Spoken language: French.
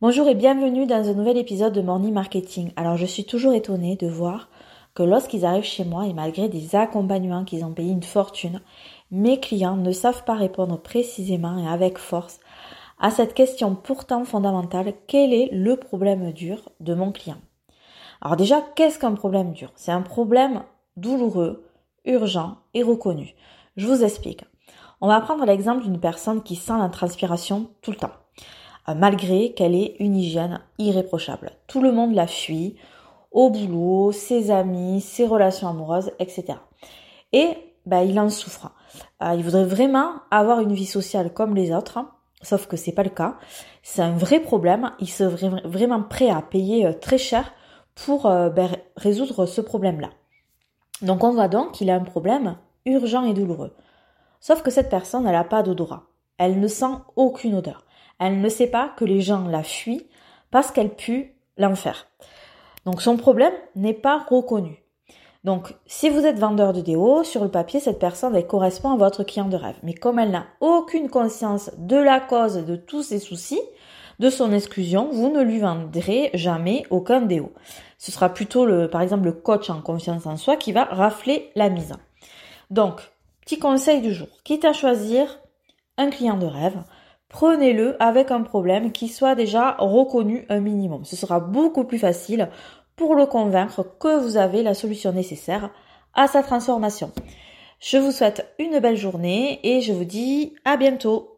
Bonjour et bienvenue dans un nouvel épisode de Morning Marketing. Alors je suis toujours étonnée de voir que lorsqu'ils arrivent chez moi et malgré des accompagnements qu'ils ont payé une fortune, mes clients ne savent pas répondre précisément et avec force à cette question pourtant fondamentale, quel est le problème dur de mon client? Alors déjà, qu'est-ce qu'un problème dur? C'est un problème douloureux, urgent et reconnu. Je vous explique. On va prendre l'exemple d'une personne qui sent la transpiration tout le temps. Euh, malgré qu'elle ait une hygiène irréprochable. Tout le monde la fuit, au boulot, ses amis, ses relations amoureuses, etc. Et ben, il en souffre. Euh, il voudrait vraiment avoir une vie sociale comme les autres, sauf que c'est pas le cas. C'est un vrai problème. Il serait vraiment prêt à payer euh, très cher pour ben, résoudre ce problème-là. Donc on voit donc qu'il a un problème urgent et douloureux. Sauf que cette personne, elle n'a pas d'odorat. Elle ne sent aucune odeur. Elle ne sait pas que les gens la fuient parce qu'elle pue l'enfer. Donc son problème n'est pas reconnu. Donc si vous êtes vendeur de déo, sur le papier, cette personne correspond à votre client de rêve. Mais comme elle n'a aucune conscience de la cause de tous ses soucis, de son exclusion, vous ne lui vendrez jamais aucun déo. Ce sera plutôt le, par exemple, le coach en confiance en soi qui va rafler la mise. Donc, petit conseil du jour. Quitte à choisir un client de rêve, prenez-le avec un problème qui soit déjà reconnu un minimum. Ce sera beaucoup plus facile pour le convaincre que vous avez la solution nécessaire à sa transformation. Je vous souhaite une belle journée et je vous dis à bientôt.